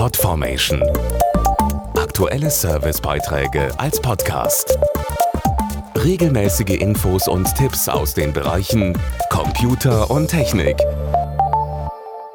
Podformation. Aktuelle Servicebeiträge als Podcast. Regelmäßige Infos und Tipps aus den Bereichen Computer und Technik.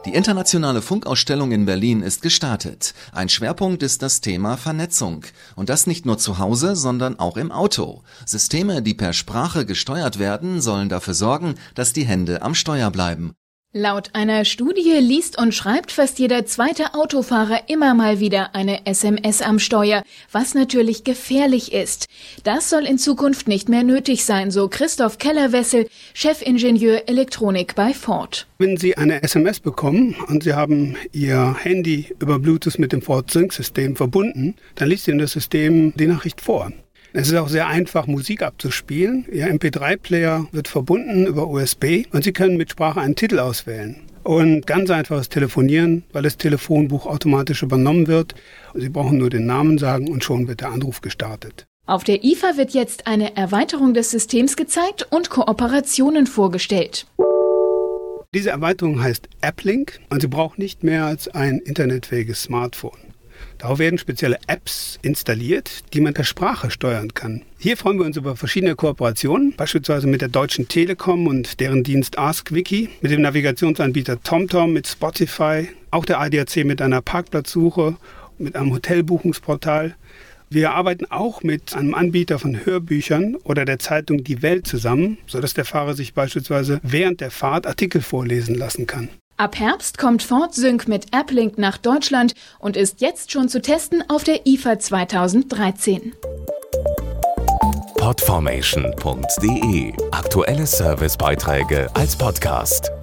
Die internationale Funkausstellung in Berlin ist gestartet. Ein Schwerpunkt ist das Thema Vernetzung. Und das nicht nur zu Hause, sondern auch im Auto. Systeme, die per Sprache gesteuert werden, sollen dafür sorgen, dass die Hände am Steuer bleiben. Laut einer Studie liest und schreibt fast jeder zweite Autofahrer immer mal wieder eine SMS am Steuer, was natürlich gefährlich ist. Das soll in Zukunft nicht mehr nötig sein, so Christoph Kellerwessel, Chefingenieur Elektronik bei Ford. Wenn Sie eine SMS bekommen und Sie haben Ihr Handy über Bluetooth mit dem Ford Sync System verbunden, dann liest Ihnen das System die Nachricht vor. Es ist auch sehr einfach, Musik abzuspielen. Ihr MP3-Player wird verbunden über USB und Sie können mit Sprache einen Titel auswählen. Und ganz einfaches Telefonieren, weil das Telefonbuch automatisch übernommen wird. Sie brauchen nur den Namen sagen und schon wird der Anruf gestartet. Auf der IFA wird jetzt eine Erweiterung des Systems gezeigt und Kooperationen vorgestellt. Diese Erweiterung heißt AppLink und sie braucht nicht mehr als ein internetfähiges Smartphone. Darauf werden spezielle Apps installiert, die man per Sprache steuern kann. Hier freuen wir uns über verschiedene Kooperationen, beispielsweise mit der Deutschen Telekom und deren Dienst AskWiki, mit dem Navigationsanbieter TomTom, mit Spotify, auch der ADAC mit einer Parkplatzsuche, mit einem Hotelbuchungsportal. Wir arbeiten auch mit einem Anbieter von Hörbüchern oder der Zeitung Die Welt zusammen, sodass der Fahrer sich beispielsweise während der Fahrt Artikel vorlesen lassen kann. Ab Herbst kommt FordSync mit AppLink nach Deutschland und ist jetzt schon zu testen auf der IFA 2013. Podformation.de Aktuelle Servicebeiträge als Podcast.